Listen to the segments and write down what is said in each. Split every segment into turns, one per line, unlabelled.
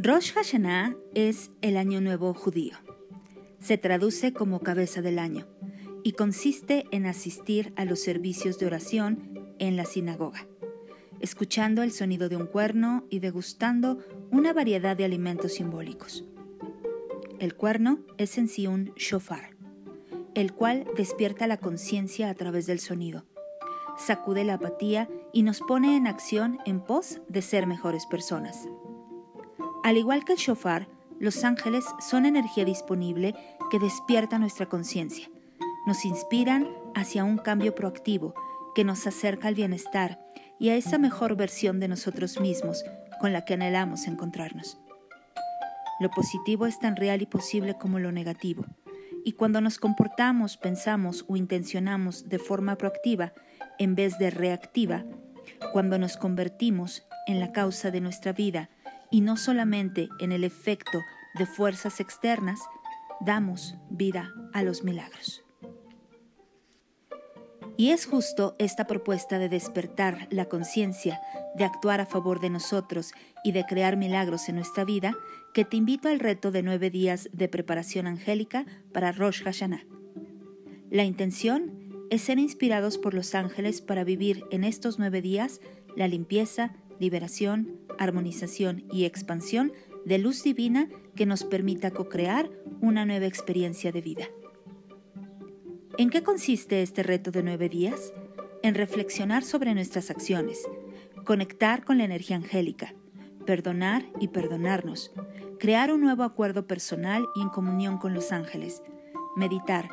Rosh Hashanah es el año nuevo judío. Se traduce como cabeza del año y consiste en asistir a los servicios de oración en la sinagoga, escuchando el sonido de un cuerno y degustando una variedad de alimentos simbólicos. El cuerno es en sí un shofar, el cual despierta la conciencia a través del sonido, sacude la apatía y nos pone en acción en pos de ser mejores personas. Al igual que el shofar, los ángeles son energía disponible que despierta nuestra conciencia. Nos inspiran hacia un cambio proactivo que nos acerca al bienestar y a esa mejor versión de nosotros mismos con la que anhelamos encontrarnos. Lo positivo es tan real y posible como lo negativo, y cuando nos comportamos, pensamos o intencionamos de forma proactiva en vez de reactiva, cuando nos convertimos en la causa de nuestra vida y no solamente en el efecto de fuerzas externas, damos vida a los milagros. Y es justo esta propuesta de despertar la conciencia, de actuar a favor de nosotros y de crear milagros en nuestra vida, que te invito al reto de nueve días de preparación angélica para Rosh Hashanah. La intención es ser inspirados por los ángeles para vivir en estos nueve días la limpieza, liberación, armonización y expansión de luz divina que nos permita co-crear una nueva experiencia de vida. ¿En qué consiste este reto de nueve días? En reflexionar sobre nuestras acciones, conectar con la energía angélica, perdonar y perdonarnos, crear un nuevo acuerdo personal y en comunión con los ángeles, meditar,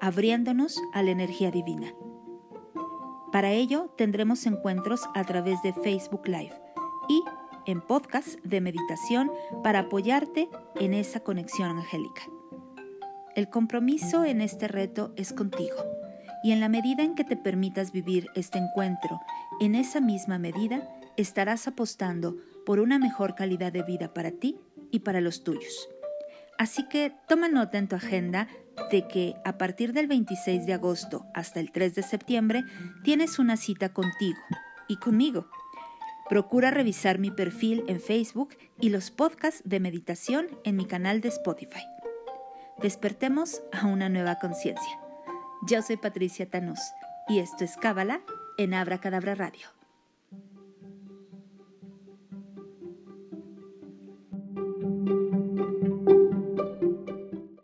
abriéndonos a la energía divina. Para ello tendremos encuentros a través de Facebook Live y en podcast de meditación para apoyarte en esa conexión angélica. El compromiso en este reto es contigo y en la medida en que te permitas vivir este encuentro, en esa misma medida estarás apostando por una mejor calidad de vida para ti y para los tuyos. Así que toma nota en tu agenda de que a partir del 26 de agosto hasta el 3 de septiembre tienes una cita contigo y conmigo Procura revisar mi perfil en Facebook y los podcasts de meditación en mi canal de Spotify. Despertemos a una nueva conciencia. Yo soy Patricia Tanús y esto es Cábala en Abra Cadabra Radio.